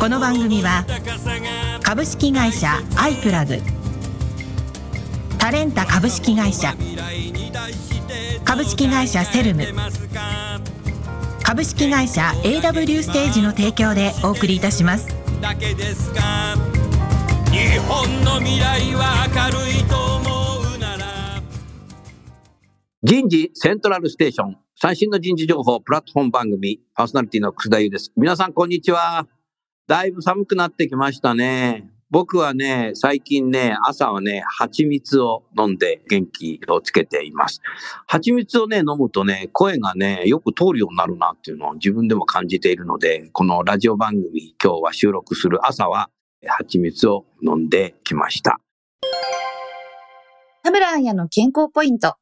この番組は株式会社アイプラグ。タレンタ株式会社。株式会社セルム。株式会社 AW ステージの提供でお送りいたします。だけですか。日本の未来は明るいと思うなら。人事セントラルステーション。最新の人事情報プラットフォーム番組パーソナリティの楠田優です。皆さんこんにちはだいぶ寒くなってきましたね僕はね、最近ね、朝はね、蜂蜜を飲んで元気をつけています。蜂蜜をね、飲むとね、声がね、よく通るようになるなっていうのを自分でも感じているので、このラジオ番組、今日は収録する朝は、蜂蜜を飲んできました。田村彩の健康ポイント。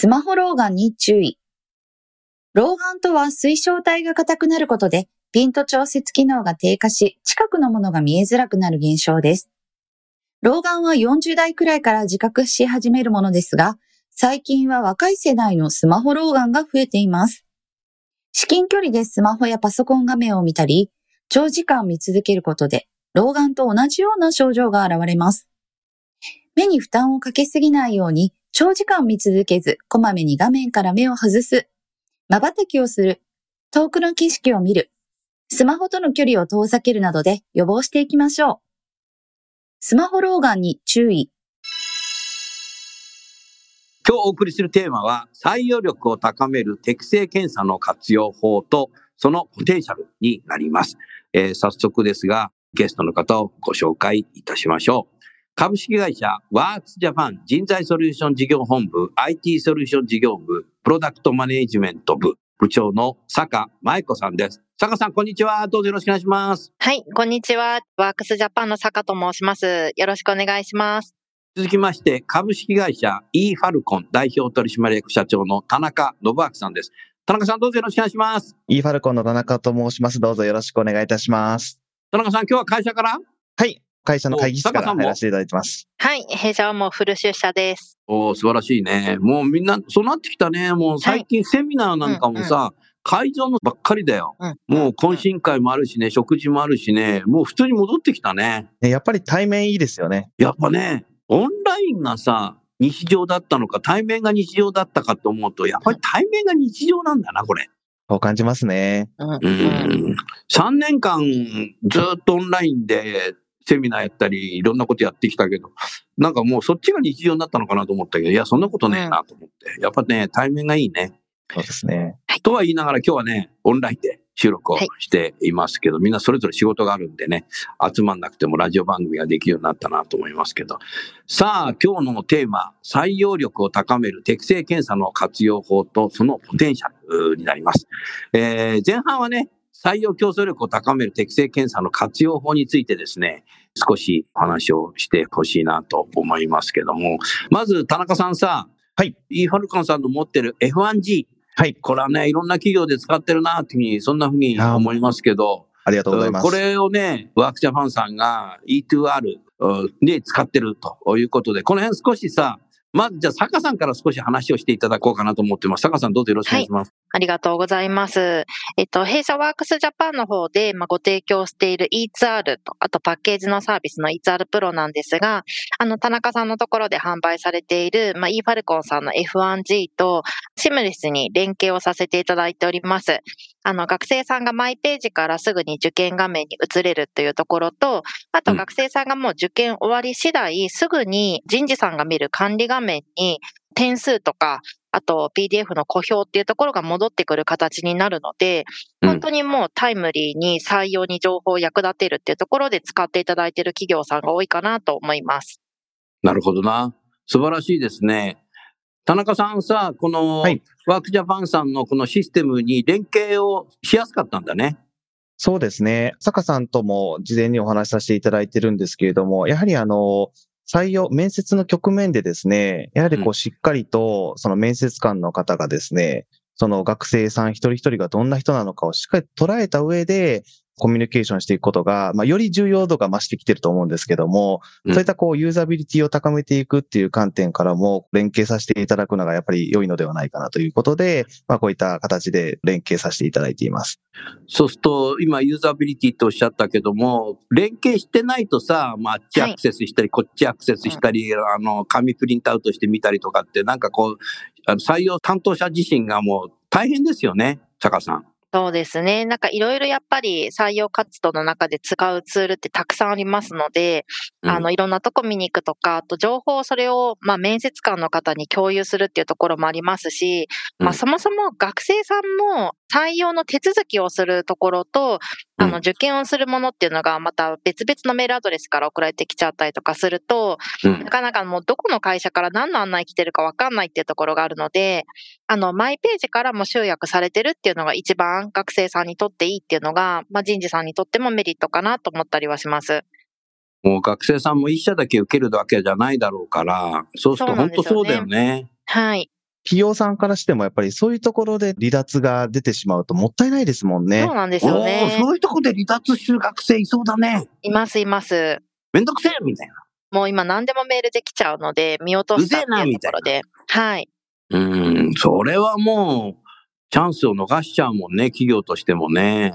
スマホ老眼に注意。老眼とは水晶体が硬くなることで、ピント調節機能が低下し、近くのものが見えづらくなる現象です。老眼は40代くらいから自覚し始めるものですが、最近は若い世代のスマホ老眼が増えています。至近距離でスマホやパソコン画面を見たり、長時間見続けることで、老眼と同じような症状が現れます。目に負担をかけすぎないように、長時間見続けず、こまめに画面から目を外す。瞬きをする。遠くの景色を見る。スマホとの距離を遠ざけるなどで予防していきましょう。スマホ老眼に注意。今日お送りするテーマは採用力を高める適正検査の活用法とそのポテンシャルになります。えー早速ですがゲストの方をご紹介いたしましょう。株式会社ワークスジャパン人材ソリューション事業本部 IT ソリューション事業部プロダクトマネージメント部部長の坂舞子さんです。坂さんこんにちは。どうぞよろしくお願いします。はい、こんにちは。ワークスジャパンの坂と申します。よろしくお願いします。続きまして、株式会社 e ファルコン代表取締役社長の田中信明さんです。田中さんどうぞよろしくお願いします。イーファルコンの田中と申します。どうぞよろしくお願いいたします。田中さん今日は会社から？はい。会社の会議室から入らせていただいてます。はい、弊社はもうフル出社です。おー素晴らしいね。もうみんな、そうなってきたね。もう最近セミナーなんかもさ、会場のばっかりだよ。うんもう懇親会もあるしね、食事もあるしね、もう普通に戻ってきたね。ねやっぱり対面いいですよね。やっぱね、オンラインがさ、日常だったのか、対面が日常だったかと思うと、やっぱり対面が日常なんだな、これ。そう感じますね。うんう。ん。3年間ずっとオンラインでセミナーやったり、いろんなことやってきたけど、なんかもうそっちが日常になったのかなと思ったけど、いや、そんなことねえなと思って。やっぱね、対面がいいね。そうですね。とは言いながら今日はね、オンラインで収録をしていますけど、みんなそれぞれ仕事があるんでね、集まんなくてもラジオ番組ができるようになったなと思いますけど。さあ、今日のテーマ、採用力を高める適正検査の活用法とそのポテンシャルになります。えー前半はね、採用競争力を高める適正検査の活用法についてですね、少しお話をしてほしいなと思いますけども、まず田中さんさ、はい。e ファルコンさんの持ってる F1G、はい。これはね、いろんな企業で使ってるなっていうふうに、そんなふうに思いますけど、ありがとうございます。これをね、ワークジャパンさんが E2R うんで使ってるということで、この辺少しさ、まずじゃあ坂さんから少し話をしていただこうかなと思ってます。坂さんどうぞよろしくお願いします。はいありがとうございます。えっと、弊社ワークスジャパンの方で、まあ、ご提供している E2R と、あとパッケージのサービスの E2R プロなんですが、あの、田中さんのところで販売されている、まあ、e ファルコンさんの F1G と、シムレスに連携をさせていただいております。あの、学生さんがマイページからすぐに受験画面に移れるというところと、あとうん学生さんがもう受験終わり次第、すぐに人事さんが見る管理画面に点数とか、あと PDF の小表っていうところが戻ってくる形になるので、うん本当にもうタイムリーに採用に情報を役立てるっていうところで使っていただいている企業さんが多いかなと思います。なるほどな。素晴らしいですね。田中さんさ、このはいワークジャパンさんのこのシステムに連携をしやすかったんだね。そうですね。坂さんとも事前にお話しさせていただいてるんですけれども、やはりあの、採用、面接の局面でですね、やはりこうんうしっかりと、その面接官の方がですね、その学生さん一人一人がどんな人なのかをしっかり捉えた上で、コミュニケーションしていくことが、まあ、より重要度が増してきてると思うんですけども、うんそういったこう、ユーザビリティを高めていくっていう観点からも、連携させていただくのがやっぱり良いのではないかなということで、まあ、こういった形で連携させていただいています。そうすると、今ユーザビリティとおっしゃったけども、連携してないとさ、まあ、あっちアクセスしたり、こっちアクセスしたり、あの、紙プリントアウトしてみたりとかって、なんかこう、あの採用担当者自身がもう大変ですよね、坂さん。そうですね。なんかいろいろやっぱり採用活動の中で使うツールってたくさんありますので、うんあの、いろんなとこ見に行くとか、あと情報をそれを、まあ、面接官の方に共有するっていうところもありますし、まあ、うんそもそも学生さんも採用の手続きをするところと、あうんの、受験をするものっていうのがまた別々のメールアドレスから送られてきちゃったりとかすると、うんなかなかもうどこの会社から何の案内来てるかわかんないっていうところがあるので、あの、マイページからも集約されてるっていうのが一番学生さんにとっていいっていうのが、まあ、人事さんにとってもメリットかなと思ったりはします。もう学生さんも一社だけ受けるわけじゃないだろうから、そうすると本当そうんですよねだよね。はい。企業さんからしてもやっぱりそういうところで離脱が出てしまうともったいないですもんねそう。なんですよね。そういうとこで離脱してる学生いそうだね。いますいます。めんどくせえみたいな。もう今何でもメールできちゃうので、見落としたっていうところで。はい。うん、それはもう、チャンスを逃しちゃうもんね、企業としてもね。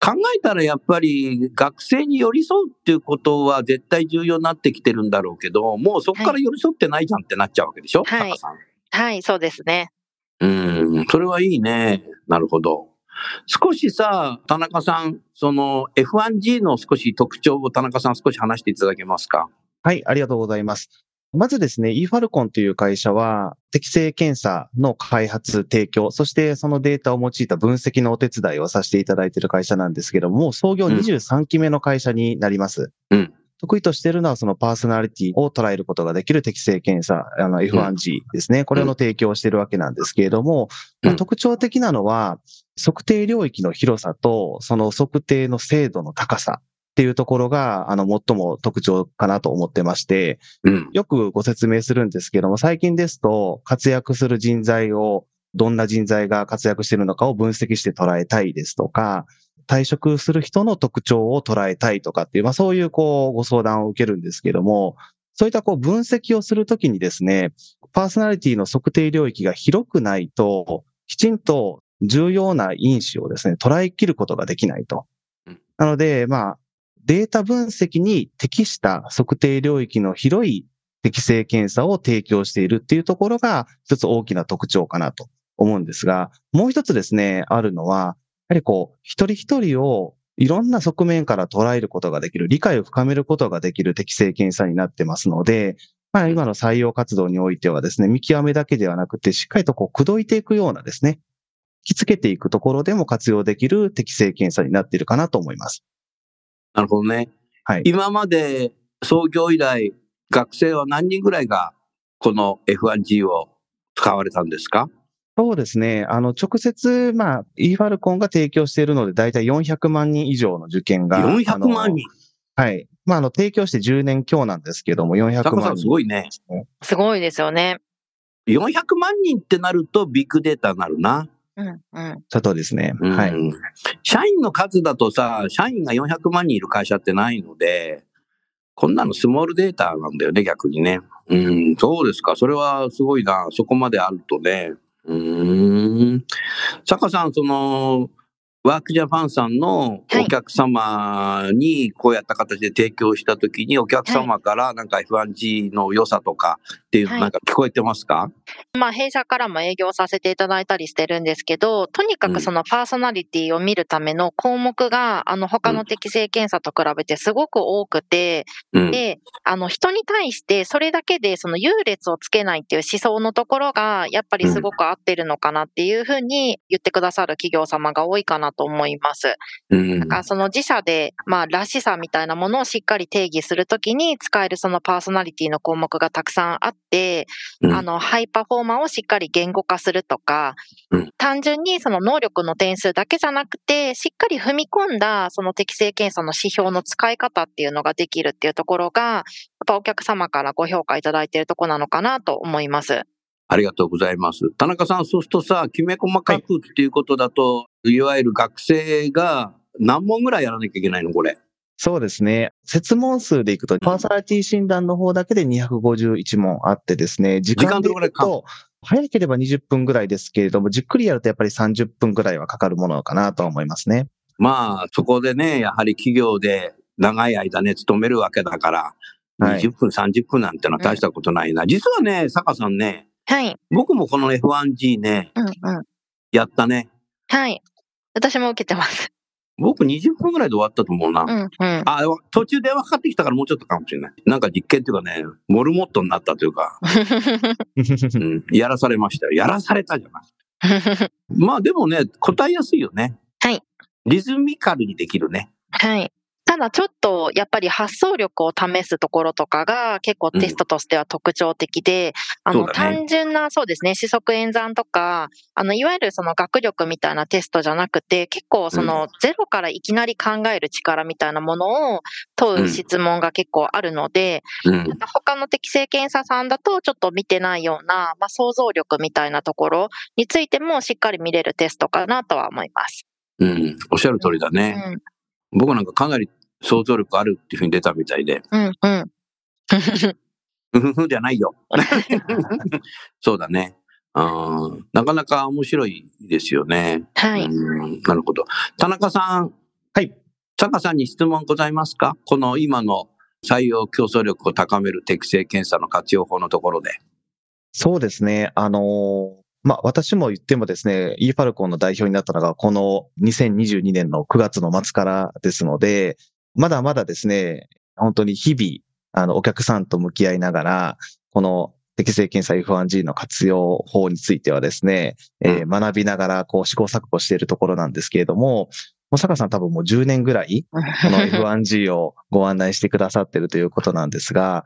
考えたらやっぱり学生に寄り添うっていうことは絶対重要になってきてるんだろうけど、もうそこから寄り添ってないじゃんってなっちゃうわけでしょ、はい坂さん。はい、そうですね。うん、それはいいね。なるほど。少しさ、田中さん、その F1G の少し特徴を田中さん少し話していただけますか？はい、ありがとうございます。まずですね、eFalcon という会社は、適正検査の開発、提供、そしてそのデータを用いた分析のお手伝いをさせていただいている会社なんですけども、創業うん23期目の会社になります。うん得意としているのはそのパーソナリティを捉えることができる適正検査、あの F1G ですね。これの提供をしているわけなんですけれども、まあうん特徴的なのは、測定領域の広さと、その測定の精度の高さっていうところが、あの、最も特徴かなと思ってまして、うん。よくご説明するんですけども、最近ですと、活躍する人材を、どんな人材が活躍しているのかを分析して捉えたいですとか、退職する人の特徴を捉えたいとかっていう、まあそういうこう、ご相談を受けるんですけども、そういったこう分析をするときにですね、パーソナリティの測定領域が広くないと、きちんと重要な因子をですね、捉えきることができないとうん。なので、まあ、データ分析に適した測定領域の広い適正検査を提供しているっていうところが一つ大きな特徴かなと思うんですが、もう一つですね、あるのは、やはりこう、一人一人をいろんな側面から捉えることができる、理解を深めることができる適正検査になってますので、まあ今の採用活動においてはですね、見極めだけではなくて、しっかりとこう、口説いていくようなですね、引きつけていくところでも活用できる適正検査になっているかなと思います。なるほどね。はい。今まで創業以来、学生は何人ぐらいがこの F1G を使われたんですか？そうですね。あの、直接、まあ、eFalcon が提供しているので、だいたい400万人以上の受験が。?400 万人？あのはい。まあ、あの、提供して10年強なんですけども、400坂さん万人。すごいね。すごいですよね。400万人ってなるとビッグデータになるな。うん、うん。そうですね。うんはい。社員の数だとさ、社員が400万人いる会社ってないので、こんなのスモールデータなんだよね、逆にね。うん、そうですか。それはすごいな。そこまであるとね。うん。坂さん、その、ワークジャパンさんのはい。お客様にこうやった形で提供したときに、お客様からなんか F1G の良さとかっていうのはい。なんか聞こえてますか、まあ、弊社からも営業させていただいたりしてるんですけど、とにかうん。くそのパーソナリティを見るための項目が、あの、他の適正検査と比べてすごく多くて、うん。で、あの、人に対してそれだけでその優劣をつけないっていう思想のところが、やっぱりすごく合ってるのかなっていうふうに言ってくださる企業様が多いかななと思います。うんなんかその自社で、まあ、らしさみたいなものをしっかり定義するときに使えるそのパーソナリティの項目がたくさんあって、うんあの、ハイパフォーマーをしっかり言語化するとか、うん単純にその能力の点数だけじゃなくて、しっかり踏み込んだその適正検査の指標の使い方っていうのができるっていうところが、やっぱお客様からご評価いただいているところなのかなと思います。ありがとうございます。田中さん、そうするとさ、きめ細かくっていうことだと、い、わゆる学生が何問ぐらいやらなきゃいけないのこれ？そうですね。設問数でいくと、パーソナリティ診断の方だけで251問あってですね、時間でいどれぐらいかくと、早ければ20分ぐらいですけれども、じっくりやるとやっぱり30分ぐらいはかかるものかなとは思いますね。まあ、そこでね、やはり企業で長い間ね、勤めるわけだから、はい20分、30分なんてのは大したことないな。実はね、坂さんね、はい。僕もこの F1G ね、うんうん。やったね。はい。私も受けてます。僕20分ぐらいで終わったと思うな。うんうん。あ、途中電話かかってきたからもうちょっとかもしれない。なんか実験っていうかね、モルモットになったというか、うん、やらされましたよ。やらされたじゃない。まあでもね、答えやすいよね。はい。リズミカルにできるね。はい。ただちょっとやっぱり発想力を試すところとかが結構テストとしては特徴的で、あのそうだね単純なそうですね、四則演算とか、あのいわゆるその学力みたいなテストじゃなくて、結構そのゼロからいきなり考える力みたいなものを問う質問が結構あるので、うん。他の適正検査さんだとちょっと見てないような、まあ、想像力みたいなところについてもしっかり見れるテストかなとは思います。うん。おっしゃる通りだね。うん、僕なんかかなり想像力あるっていうふうに出たみたいで、うん、うん。ふふふじゃないよ。そうだね。うんなかなか面白いですよね。はい。うんなるほど。田中さん、はい。坂さんに質問ございますか？この今の採用競争力を高める適正検査の活用法のところで。そうですね。あのーまあ、私も言ってもですね、e ファルコンの代表になったのが、この2022年の9月の末からですので、まだまだですね、本当に日々、あの、お客さんと向き合いながら、この適正検査 F1G の活用法についてはですね、えー学びながら、こう、試行錯誤しているところなんですけれども、もう坂さん多分もう10年ぐらい、この F1G をご案内してくださっているということなんですが、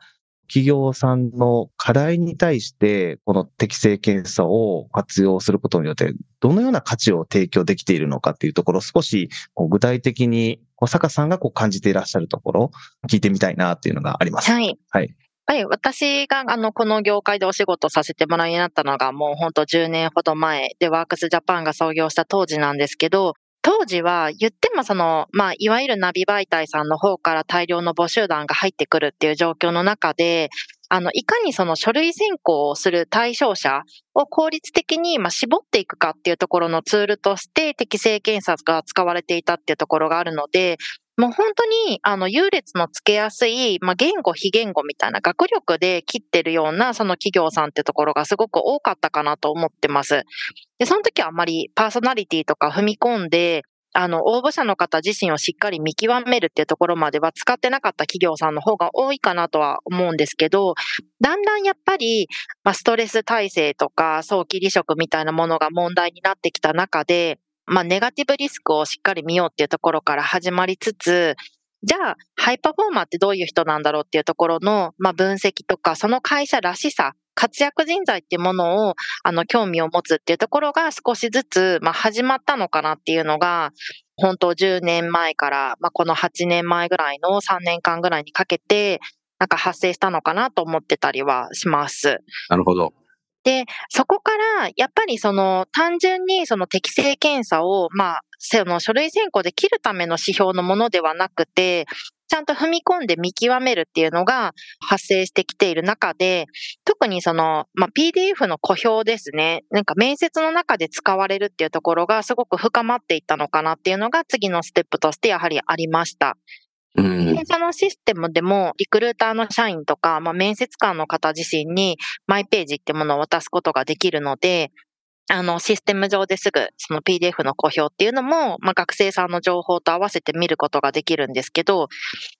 企業さんの課題に対して、この適正検査を活用することによって、どのような価値を提供できているのかっていうところ、少し具体的に、こう坂さんがこう感じていらっしゃるところ、聞いてみたいなっていうのがあります。はい。はい。はい。私が、あの、この業界でお仕事させてもらうようになったのが、もう本当10年ほど前で、ワークスジャパンが創業した当時なんですけど、当時は言ってもその、まあ、いわゆるナビ媒体さんの方から大量の募集団が入ってくるっていう状況の中で、あの、いかにその書類選考をする対象者を効率的に、ま、絞っていくかっていうところのツールとして適正検査が使われていたっていうところがあるので、もう本当に、あの、優劣のつけやすい、まあ、言語、非言語みたいな学力で切ってるような、その企業さんってところがすごく多かったかなと思ってます。で、その時はあまりパーソナリティとか踏み込んで、あの、応募者の方自身をしっかり見極めるっていうところまでは使ってなかった企業さんの方が多いかなとは思うんですけど、だんだんやっぱり、まあ、ストレス耐性とか早期離職みたいなものが問題になってきた中で、まあ、ネガティブリスクをしっかり見ようっていうところから始まりつつ、じゃあ、ハイパフォーマーってどういう人なんだろうっていうところの、まあ、分析とか、その会社らしさ、活躍人材っていうものを、あの、興味を持つっていうところが少しずつ、まあ、始まったのかなっていうのが、本当10年前から、まあ、この8年前ぐらいの3年間ぐらいにかけて、なんか発生したのかなと思ってたりはします。なるほど。で、そこから、やっぱりその、単純にその適正検査を、まあ、その書類選考で切るための指標のものではなくて、ちゃんと踏み込んで見極めるっていうのが発生してきている中で、特にその、まあ、PDF の小表ですね。なんか面接の中で使われるっていうところがすごく深まっていったのかなっていうのが次のステップとしてやはりありました。うん。会社のシステムでも、リクルーターの社員とか、まあ、面接官の方自身に、マイページってものを渡すことができるので、あの、システム上ですぐ、その PDF の公表っていうのも、まあ、学生さんの情報と合わせて見ることができるんですけど、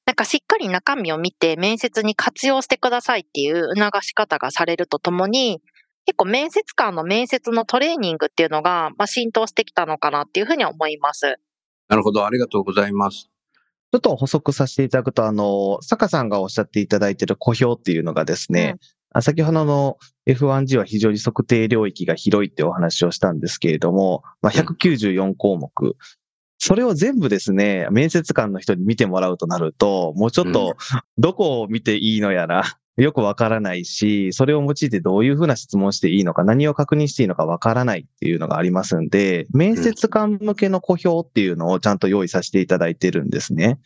なんかしっかり中身を見て面接に活用してくださいっていう促し方がされるとともに、結構面接官の面接のトレーニングっていうのが、まあ、浸透してきたのかなっていうふうには思います。なるほど。ありがとうございます。ちょっと補足させていただくと、あの、坂さんがおっしゃっていただいている小評っていうのがですね、あ先ほどの F1G は非常に測定領域が広いってお話をしたんですけれども、まあ、194項目。それを全部ですね、面接官の人に見てもらうとなると、もうちょっと、どこを見ていいのやら、よくわからないし、それを用いてどういうふうな質問していいのか、何を確認していいのかわからないっていうのがありますんで、面接官向けの小評っていうのをちゃんと用意させていただいてるんですね。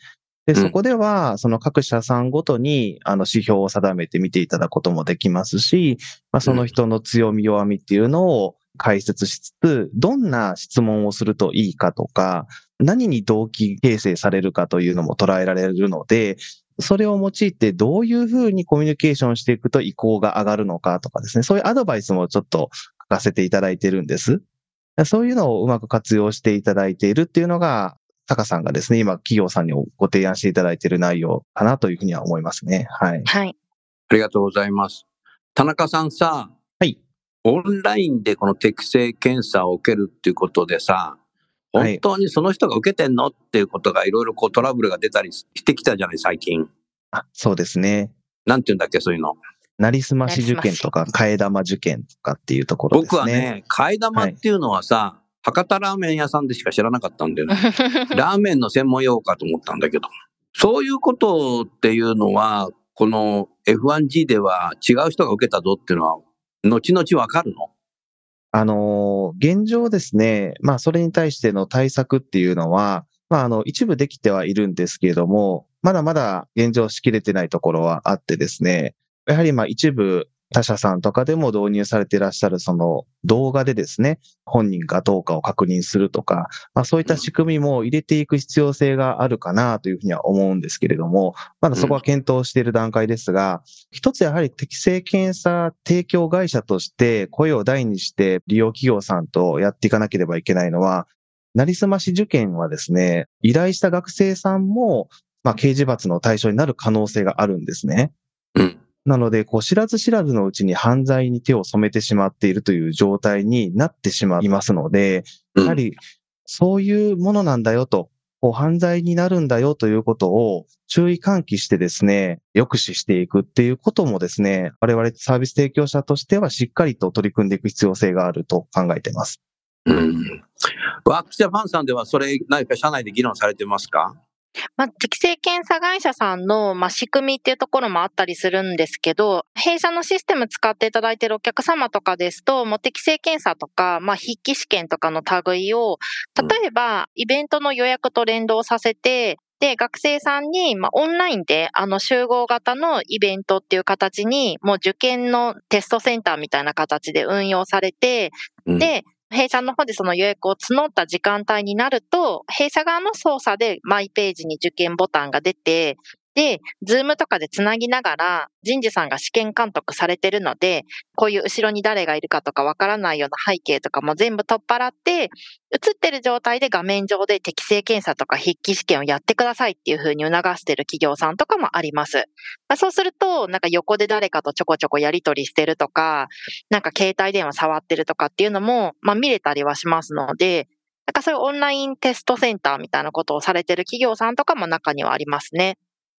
で、うんそこでは、その各社さんごとに、あの、指標を定めて見ていただくこともできますし、まあ、その人の強み弱みっていうのを解説しつつ、どんな質問をするといいかとか、何に動機形成されるかというのも捉えられるので、それを用いてどういうふうにコミュニケーションしていくと意向が上がるのかとかですね、そういうアドバイスもちょっと書かせていただいてるんです。そういうのをうまく活用していただいているっていうのが、タカさんがですね、今企業さんにご提案していただいている内容かなというふうには思いますね。はい。はい。ありがとうございます。田中さんさ、はい。オンラインでこの適正検査を受けるっていうことでさ、はい本当にその人が受けてんのっていうことがいろいろこうトラブルが出たりしてきたじゃない、最近。あ、そうですね。なんて言うんだっけ、そういうの。なりすまし受験とか、替え玉受験とかっていうところですね。僕はね、替え玉っていうのはさ、博多ラーメン屋さんでしか知らなかったんだよね。ラーメンの専門用語かと思ったんだけど。そういうことっていうのは、この F1G では違う人が受けたぞっていうのは、後々わかるの？あの、現状ですね、まあ、それに対しての対策っていうのは、まあ、あの、一部できてはいるんですけれども、まだまだ現状しきれてないところはあってですね、やはりまあ一部他社さんとかでも導入されていらっしゃるその動画でですね、本人かどうかを確認するとか、まあそういった仕組みも入れていく必要性があるかなというふうには思うんですけれども、まだそこは検討している段階ですが、一つやはり適正検査提供会社として声を大にして利用企業さんとやっていかなければいけないのは、なりすまし受験はですね、依頼した学生さんも、まあ刑事罰の対象になる可能性があるんですね。うん。なので、こう、知らず知らずのうちに犯罪に手を染めてしまっているという状態になってしまいますので、うんやはり、そういうものなんだよと、こう犯罪になるんだよということを注意喚起してですね、抑止していくっていうこともですね、我々サービス提供者としてはしっかりと取り組んでいく必要性があると考えています。うん。ワークスジャパンさんではそれ何か社内で議論されてますか？まあ、適正検査会社さんの、まあ、仕組みっていうところもあったりするんですけど、弊社のシステム使っていただいているお客様とかですと、もう適正検査とか、まあ、筆記試験とかの類を、例えば、イベントの予約と連動させて、で、学生さんに、まあ、オンラインで、あの、集合型のイベントっていう形に、もう受験のテストセンターみたいな形で運用されて、うん。で、弊社の方でその予約を募った時間帯になると、弊社側の操作でマイページに受験ボタンが出て、で、ズームとかでつなぎながら人事さんが試験監督されてるので、こういう後ろに誰がいるかとかわからないような背景とかも全部取っ払って、映ってる状態で画面上で適正検査とか筆記試験をやってくださいっていう風に促してる企業さんとかもあります。そうすると、なんか横で誰かとちょこちょこやり取りしてるとか、なんか携帯電話触ってるとかっていうのも、まあ見れたりはしますので、なんかそういうオンラインテストセンターみたいなことをされてる企業さんとかも中にはありますね。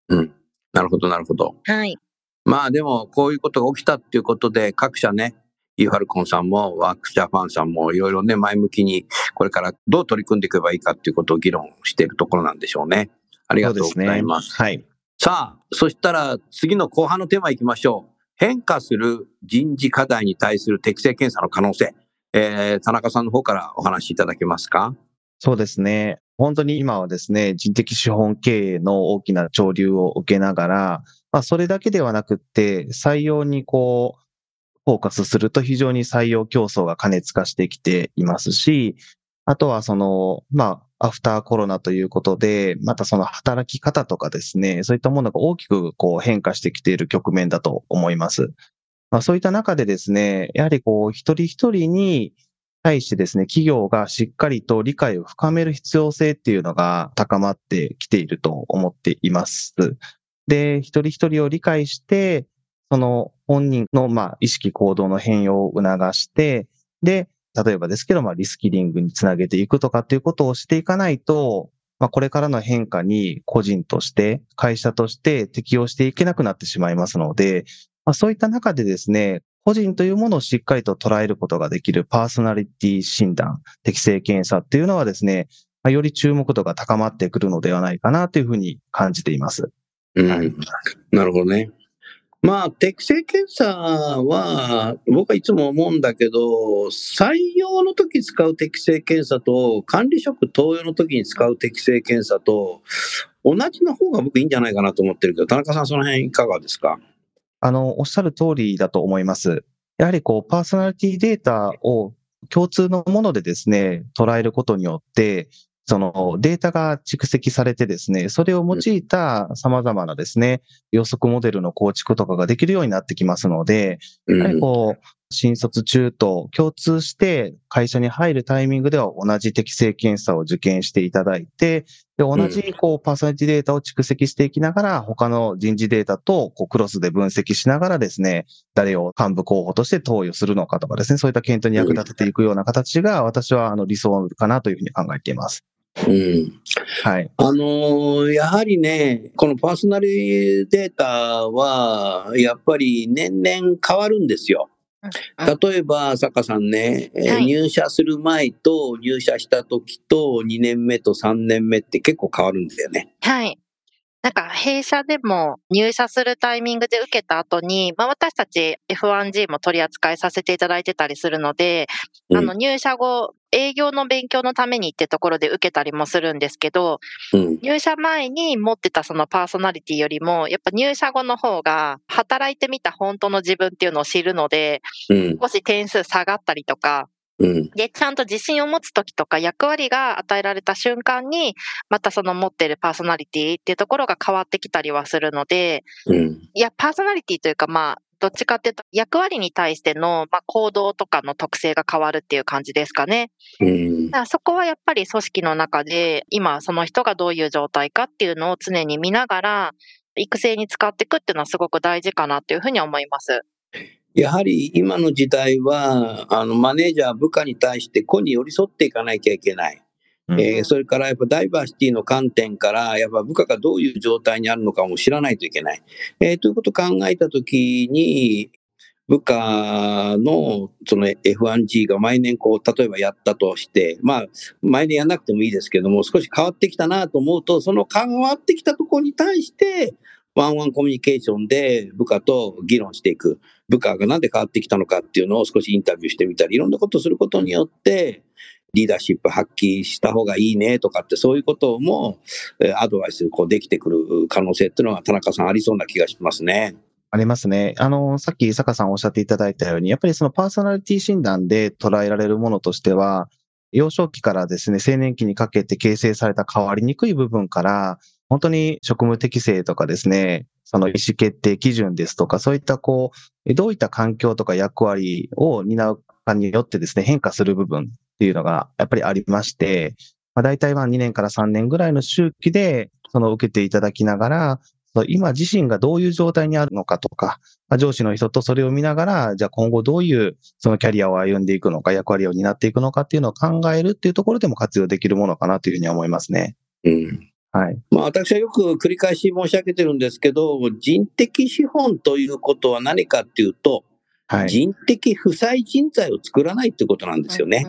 うん。なるほど、なるほど。はい。まあでも、こういうことが起きたっていうことで、各社ね、ユーファルコンさんも、ワークスジャパンさんも、いろいろね、前向きに、これからどう取り組んでいけばいいかっていうことを議論しているところなんでしょうね。ありがとうございます。はい。さあ、そしたら次の後半のテーマいきましょう。変化する人事課題に対する適正検査の可能性。えー、田中さんの方からお話しいただけますか？そうですね。本当に今はですね、人的資本経営の大きな潮流を受けながら、まあそれだけではなくって、採用にこう、フォーカスすると非常に採用競争が過熱化してきていますし、あとはその、まあ、アフターコロナということで、またその働き方とかですね、そういったものが大きくこう変化してきている局面だと思います。まあそういった中でですね、やはりこう一人一人に対してですね、企業がしっかりと理解を深める必要性っていうのが高まってきていると思っています。で、一人一人を理解して、その本人の、まあ、意識行動の変容を促して、で、例えばですけど、まあ、リスキリングにつなげていくとかっていうことをしていかないと、まあ、これからの変化に個人として、会社として適応していけなくなってしまいますので、まあ、そういった中でですね、個人というものをしっかりと捉えることができるパーソナリティ診断、適正検査っていうのはですね、まあより注目度が高まってくるのではないかなというふうに感じています。うんはいなるほどね。まあ、適正検査は、僕はいつも思うんだけど、採用の時使う適正検査と、管理職登用の時に使う適正検査と、同じの方が僕いいんじゃないかなと思ってるけど、田中さんその辺いかがですか？あの、おっしゃる通りだと思います。やはりこう、パーソナリティデータを共通のものでですね、捉えることによって、そのデータが蓄積されてですね、それを用いた様々なですね、予測モデルの構築とかができるようになってきますので、やはり。こう、新卒中と共通して会社に入るタイミングでは同じ適正検査を受験していただいて、で同じこうパーソナリティデータを蓄積していきながら、他の人事データとこうクロスで分析しながらですね、誰を幹部候補として投与するのかとかですね、そういった検討に役立てていくような形が私はあの理想かなというふうに考えています。うん。はい。あのーやはりね、このパーソナリデータは、やっぱり年々変わるんですよ。例えば、坂さんね、えーはい入社する前と入社した時と2年目と3年目って結構変わるんだよね。はい。なんか弊社でも入社するタイミングで受けた後に、まあ私たち F1G も取り扱いさせていただいてたりするので、うんあの入社後、営業の勉強のためにってところで受けたりもするんですけど、うん。入社前に持ってたそのパーソナリティよりも、やっぱ入社後の方が働いてみた本当の自分っていうのを知るので、うん。少し点数下がったりとか、うん。で、ちゃんと自信を持つときとか役割が与えられた瞬間に、またその持ってるパーソナリティっていうところが変わってきたりはするので、うん。いや、パーソナリティというかまあ、どっちかっていうと役割に対しての、まあ、行動とかの特性が変わるっていう感じですかね。うんだ。からそこはやっぱり組織の中で、今その人がどういう状態かっていうのを常に見ながら、育成に使っていくっていうのはすごく大事かなというふうに思います。やはり今の時代は、あの、マネージャー、部下に対して個に寄り添っていかなきゃいけない。うんえーそれからやっぱダイバーシティの観点から、やっぱ部下がどういう状態にあるのかも知らないといけない。えーということを考えたときに、部下のその F1G が毎年こう、例えばやったとして、まあ、毎年やんなくてもいいですけども、少し変わってきたなと思うと、その変わってきたところに対して、ワンワンコミュニケーションで部下と議論していく。部下がなんで変わってきたのかっていうのを少しインタビューしてみたり、いろんなことをすることによって、リーダーシップ発揮した方がいいねとかって、そういうことも、アドバイスこうできてくる可能性っていうのは、田中さんありそうな気がしますね。ありますね。あの、さっき坂さんおっしゃっていただいたように、やっぱりそのパーソナリティ診断で捉えられるものとしては、幼少期からですね、青年期にかけて形成された変わりにくい部分から、本当に職務適性とかですね、その意思決定基準ですとか、そういったこう、どういった環境とか役割を担うかによってですね、変化する部分っていうのがやっぱりありまして、まあ、大体は2年から3年ぐらいの周期で、その受けていただきながら、今自身がどういう状態にあるのかとか、まあ、上司の人とそれを見ながら、じゃあ今後どういうそのキャリアを歩んでいくのか、役割を担っていくのかっていうのを考えるっていうところでも活用できるものかなというふうには思いますね。うん。はい。まあ、私はよく繰り返し申し上げてるんですけど、人的資本ということは何かっていうと、はい。人的負債人材を作らないってことなんですよね。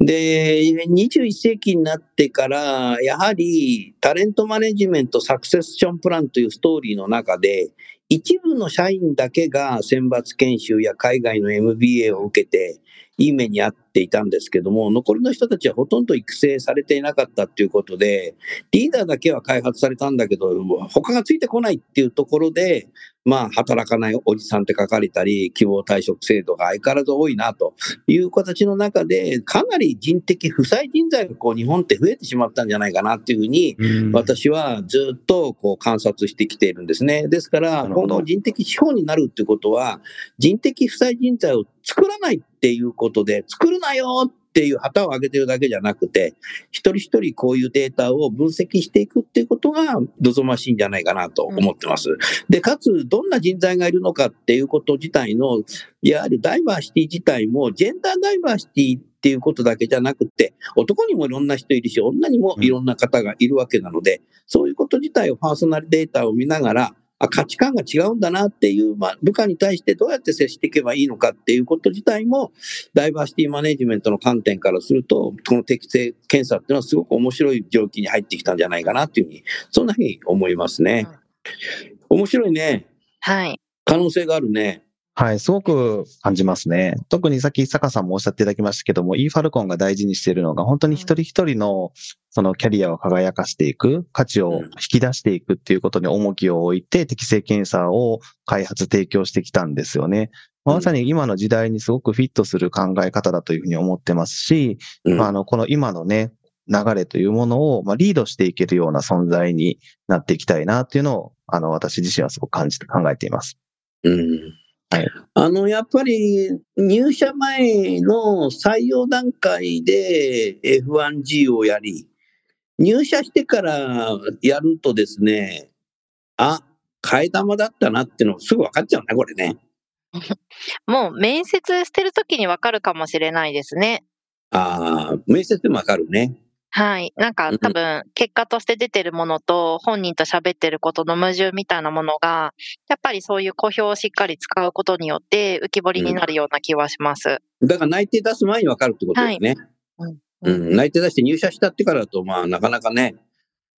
で、21世紀になってから、やはりタレントマネジメントサクセスションプランというストーリーの中で、一部の社員だけが選抜研修や海外の MBA を受けて、いい目に遭っていたんですけども、残りの人たちはほとんど育成されていなかったっていうことで、リーダーだけは開発されたんだけど、他がついてこないっていうところで、まあ、働かないおじさんって書かれたり、希望退職制度が相変わらず多いなという形の中で、かなり人的負債人材がこう日本って増えてしまったんじゃないかなっていうふうに、うん私はずっとこう観察してきているんですね。ですから、今後人的資本になるってことは、人的負債人材を作らないっていうことで、作るなよっっていう旗を上げてるだけじゃなくて、一人一人こういうデータを分析していくっていうことが望ましいんじゃないかなと思ってます。で、かつ、どんな人材がいるのかっていうこと自体の、いわゆるダイバーシティ自体も、ジェンダーダイバーシティっていうことだけじゃなくて、男にもいろんな人いるし、女にもいろんな方がいるわけなので、そういうこと自体をパーソナルデータを見ながら、あ価値観が違うんだなっていう、まあ、部下に対してどうやって接していけばいいのかっていうこと自体も、ダイバーシティマネジメントの観点からすると、この適正検査っていうのはすごく面白い状況に入ってきたんじゃないかなっていうふうに、そんなふうに思いますね。面白いね。はい。可能性があるね。はい、すごく感じますね。特にさっき坂さんもおっしゃっていただきましたけども、e ファルコンが大事にしているのが、本当に一人一人のそのキャリアを輝かしていく、価値を引き出していくっていうことに重きを置いて、適正検査を開発、提供してきたんですよね。まさに今の時代にすごくフィットする考え方だというふうに思ってますし、うんまあ、あの、この今のね、流れというものを、まあ、リードしていけるような存在になっていきたいなっていうのを、あの、私自身はすごく感じて考えています。うんはいあの、やっぱり入社前の採用段階で F1G をやり、入社してからやるとですね、あ、替え玉だったなっていうのすぐ分かっちゃうね、これね。もう面接してる時にわかるかもしれないですね。ああ、面接でも分かるね。はい。なんかうん多分結果として出てるものと本人と喋ってることの矛盾みたいなものが、やっぱりそういう小表をしっかり使うことによって浮き彫りになるような気はします。だから内定出す前に分かるってことですね。うんうん、内定出して入社したってからだと、まあ、なかなかね、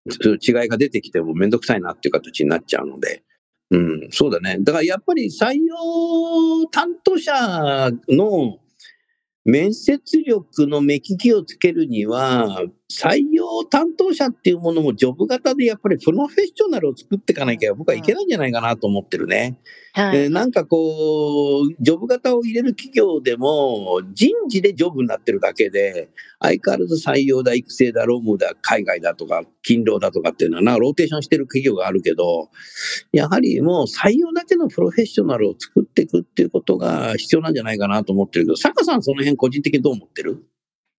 違いが出てきてもめんどくさいなっていう形になっちゃうので。うん、そうだね。だからやっぱり採用担当者の面接力の目利きをつけるには、採用担当者っていうものもジョブ型でやっぱりプロフェッショナルを作っていかなきゃ僕はいけないんじゃないかなと思ってるね。はい。えーなんかこう、ジョブ型を入れる企業でも、人事でジョブになってるだけで、相変わらず採用だ、育成だ、労務だ、海外だとか、勤労だとかっていうのはな、ローテーションしてる企業があるけど、やはりもう採用だけのプロフェッショナルを作っていくっていうことが必要なんじゃないかなと思ってるけど、坂さんその辺個人的にどう思ってる？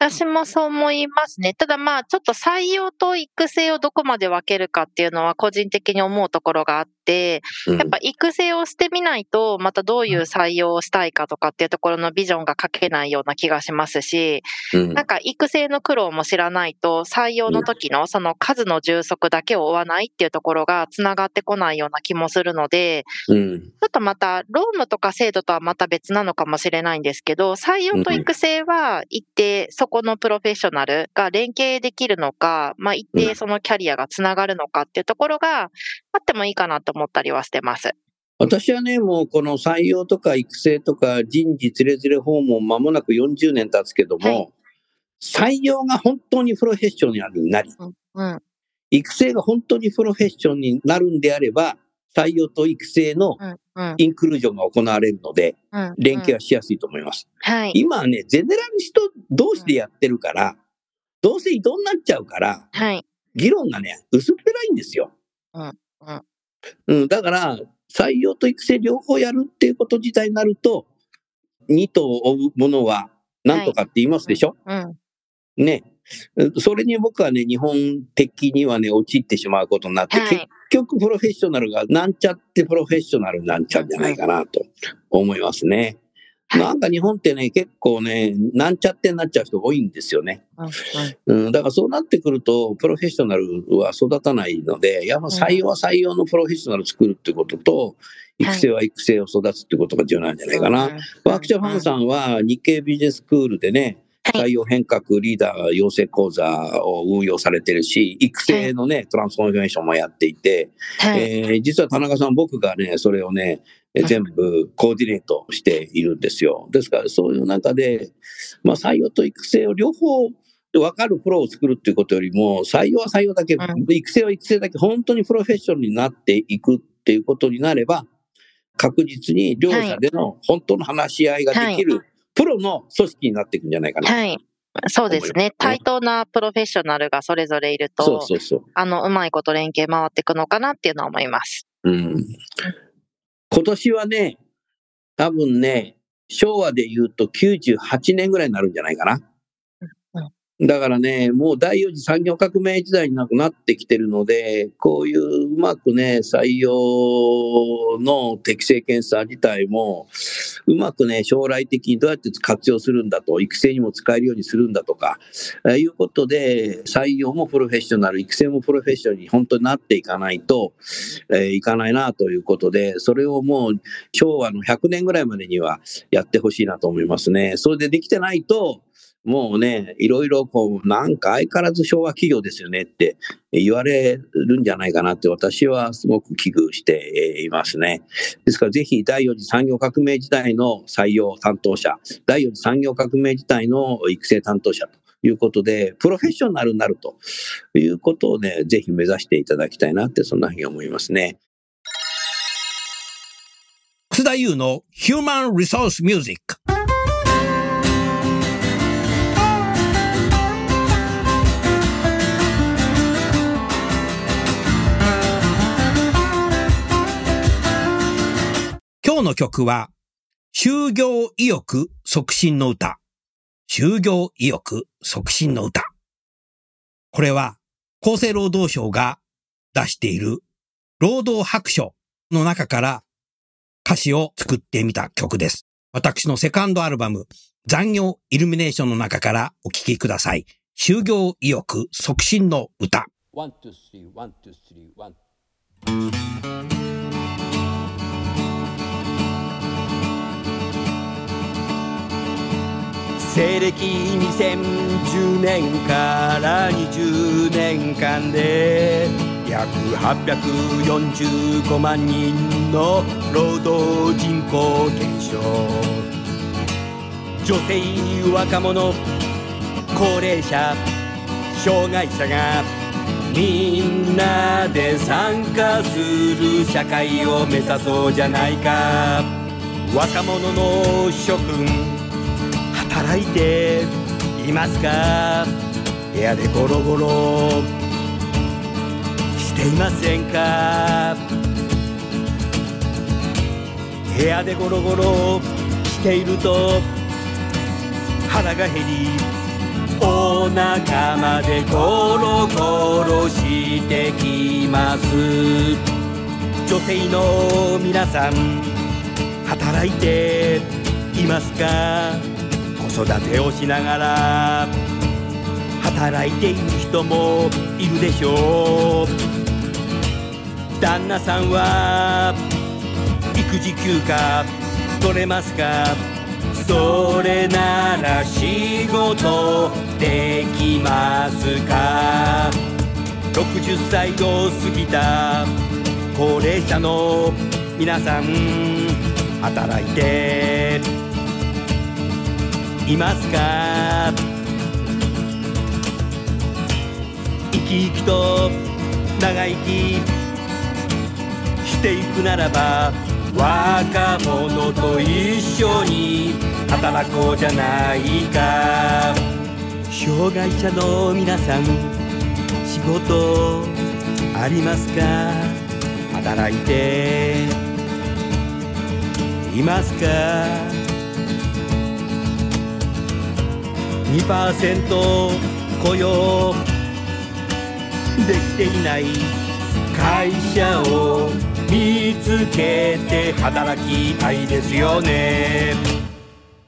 私もそう思いますね。ただまあ、ちょっと採用と育成をどこまで分けるかっていうのは個人的に思うところがあって、うん。やっぱ育成をしてみないと、またどういう採用をしたいかとかっていうところのビジョンが書けないような気がしますし、うん。なんか育成の苦労も知らないと、採用の時のその数の充足だけを追わないっていうところがつながってこないような気もするので、うん。ちょっとまた、労務とか制度とはまた別なのかもしれないんですけど、採用と育成は一定そこのプロフェッショナルが連携できるのか、まあ一定そのキャリアがつながるのかっていうところがあってもいいかなと思ったりはしてます。私はね、もうこの採用とか育成とか人事つれづれ訪問間もなく40年経つけども、はい採用が本当にプロフェッショナルになり、うん。育成が本当にプロフェッションになるんであれば、採用と育成のうん。うん。インクルージョンが行われるので、うん連携はしやすいと思います。はい。今はね、ゼネラリスト同士でやってるから、どうせ移動になっちゃうから、はい。議論がね、薄っぺらいんですよ。うんうんうんだから、採用と育成両方やるっていうこと自体になると、二頭を追うものは何とかって言いますでしょ、うん。ね。それに僕はね、日本的にはね、陥ってしまうことになって、はい。結局プロフェッショナルがなんちゃってプロフェッショナルになっちゃうんじゃないかなと思いますね。はい。なんか日本ってね、結構ね、なんちゃってになっちゃう人多いんですよね。うんうん、だからそうなってくると、プロフェッショナルは育たないので、やっぱ採用は採用のプロフェッショナルを作るってことと、育成は育成を育つってことが重要なんじゃないかな。ワークチャーファンさんは日経ビジネススクールでね、はい採用変革リーダー養成講座を運用されてるし、育成のね、トランスフォーメーションもやっていて、はい。えー実は田中さん、僕がね、それをね、全部コーディネートしているんですよ。ですから、そういう中で、まあ、採用と育成を両方分かるプロを作るっていうことよりも、採用は採用だけ、うん。育成は育成だけ、本当にプロフェッショナルになっていくっていうことになれば、確実に両者での本当の話し合いができる、プロの組織になっていくんじゃないかな。はい。そうですね。対等なプロフェッショナルがそれぞれいると、そうそうそう。あの、うまいこと連携回っていくのかなっていうのは思います。うん。今年はね、多分ね、昭和で言うと98年ぐらいになるんじゃないかな。だからね、もう第4次産業革命時代になくなってきてるので、こういううまくね、採用の適正検査自体も、うまくね、将来的にどうやって活用するんだと、育成にも使えるようにするんだとか、えーいうことで、採用もプロフェッショナル、育成もプロフェッショナルに本当になっていかないと、えーいかないなということで、それをもう昭和の100年ぐらいまでにはやってほしいなと思いますね。それでできてないと、もうね、いろいろこう、なんか相変わらず昭和企業ですよねって言われるんじゃないかなって私はすごく危惧していますね。ですからぜひ第4次産業革命時代の採用担当者、第4次産業革命時代の育成担当者ということで、プロフェッショナルになるということをね、ぜひ目指していただきたいなって、そんなふうに思いますね。楠田優のヒュー今日の曲は、就業意欲促進の歌。就業意欲促進の歌。これは、厚生労働省が出している労働白書の中から歌詞を作ってみた曲です。私のセカンドアルバム、残業イルミネーションの中からお聴きください。就業意欲促進の歌。One, two, three, one, two, three, one. 西暦2010年から20年間で約845万人の労働人口減少。女性若者高齢者障害者がみんなで参加する社会を目指そうじゃないか。若者の諸君働いていますか？部屋でゴロゴロ。していませんか？部屋でゴロゴロ。していると腹が減りお腹までゴロゴロしてきます。女性の皆さん働いていますか？子育てをしながら働いている人もいるでしょう。旦那さんは育児休暇取れますか？それなら仕事できますか？60歳を過ぎた高齢者の皆さん働いて。いますか？生き生きと長生きしていくならば若者と一緒に働こうじゃないか。障害者の皆さん仕事ありますか？働いていますか？2%雇用。できていない会社を見つけて働きたいですよね。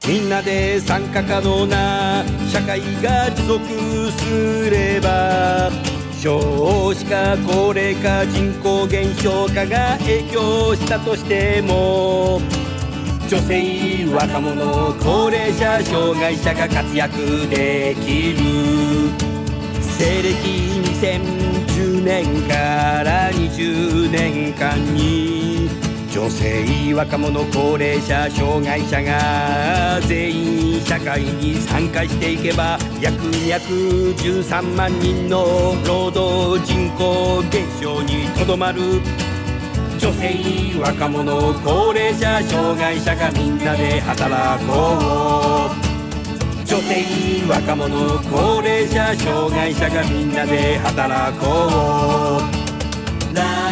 みんなで参加可能な社会が持続すれば少子化高齢化人口減少化が影響したとしても女性若者高齢者障害者が活躍できる西暦2010年から20年間に女性若者高齢者障害者が全員社会に参加していけば約213万人の労働人口減少にとどまる。女性若者高齢者障害者がみんなで働こう。女性若者高齢者障害者がみんなで働こう。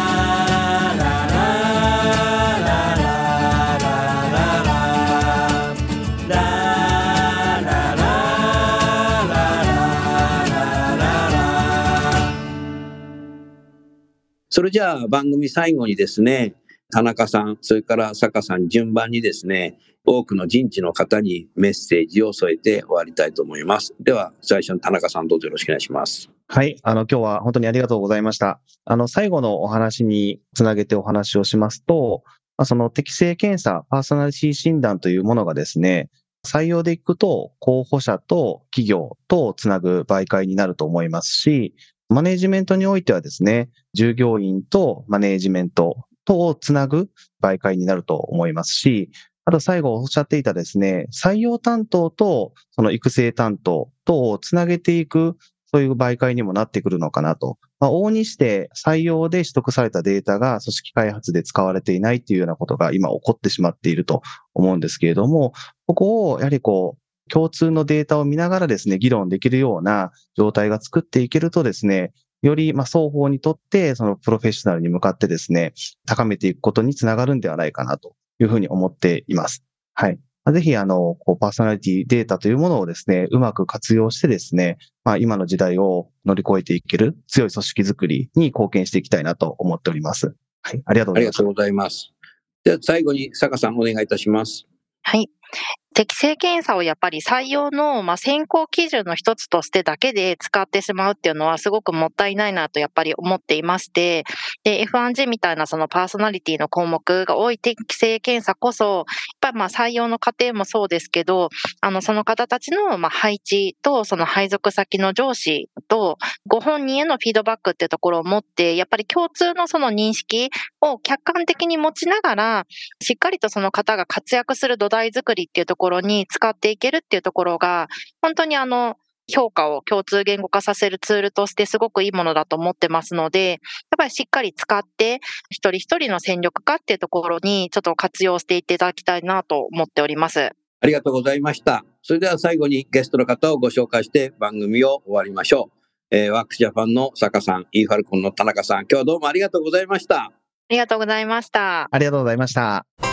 それじゃあ番組最後にですね、田中さん、それから坂さん順番にですね、多くの人事の方にメッセージを添えて終わりたいと思います。では、最初に田中さんどうぞよろしくお願いします。はい。あの、今日は本当にありがとうございました。あの、最後のお話につなげてお話をしますと、その適性検査、パーソナリティ診断というものがですね、採用でいくと、候補者と企業とをつなぐ媒介になると思いますし、マネジメントにおいてはですね、従業員とマネジメントとをつなぐ媒介になると思いますし、あと最後おっしゃっていたですね、採用担当とその育成担当とをつなげていくそういう媒介にもなってくるのかなと。まあ、往にして採用で取得されたデータが組織開発で使われていないっていうようなことが今起こってしまっていると思うんですけれども、ここをやはりこう、共通のデータを見ながらですね、議論できるような状態が作っていけるとですね、より、まあ、双方にとって、そのプロフェッショナルに向かってですね、高めていくことにつながるんではないかなというふうに思っています。はい。まあぜひ、あの、こう、パーソナリティデータというものをですね、うまく活用してですね、まあ、今の時代を乗り越えていける強い組織づくりに貢献していきたいなと思っております。はい。ありがとうございますありがとう。ございます。では、最後に坂さんお願いいたします。はい。適正検査をやっぱり採用の、まあ、選考基準の一つとしてだけで使ってしまうっていうのはすごくもったいないなとやっぱり思っていまして、で、F1G みたいなそのパーソナリティの項目が多い適正検査こそ、やっぱりまあ採用の過程もそうですけど、あの、その方たちのまあ配置とその配属先の上司とご本人へのフィードバックっていうところを持って、やっぱり共通のその認識を客観的に持ちながら、しっかりとその方が活躍する土台作りっていうところに使っていけるっていうところが、本当にあの、評価を共通言語化させるツールとしてすごくいいものだと思ってますので、やっぱりしっかり使って、一人一人の戦力化っていうところにちょっと活用していっていただきたいなと思っております。ありがとうございました。それでは最後にゲストの方をご紹介して番組を終わりましょう。えーワークスジャパンの坂さん、イーファルコンの田中さん、今日はどうもありがとうございました。ありがとうございました。ありがとうございました。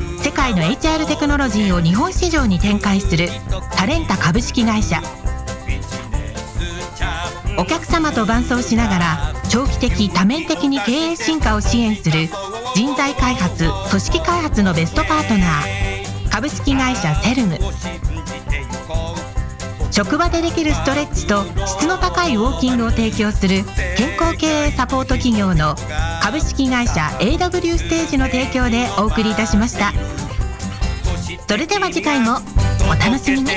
界の HR テクノロジーを日本市場に展開するタレンタ株式会社。お客様と伴走しながら長期的多面的に経営進化を支援する人材開発組織開発のベストパートナー。株式会社セルム。職場でできるストレッチと質の高いウォーキングを提供する健康経営サポート企業の株式会社 AW ステージの提供でお送りいたしました。それでは次回もお楽しみに。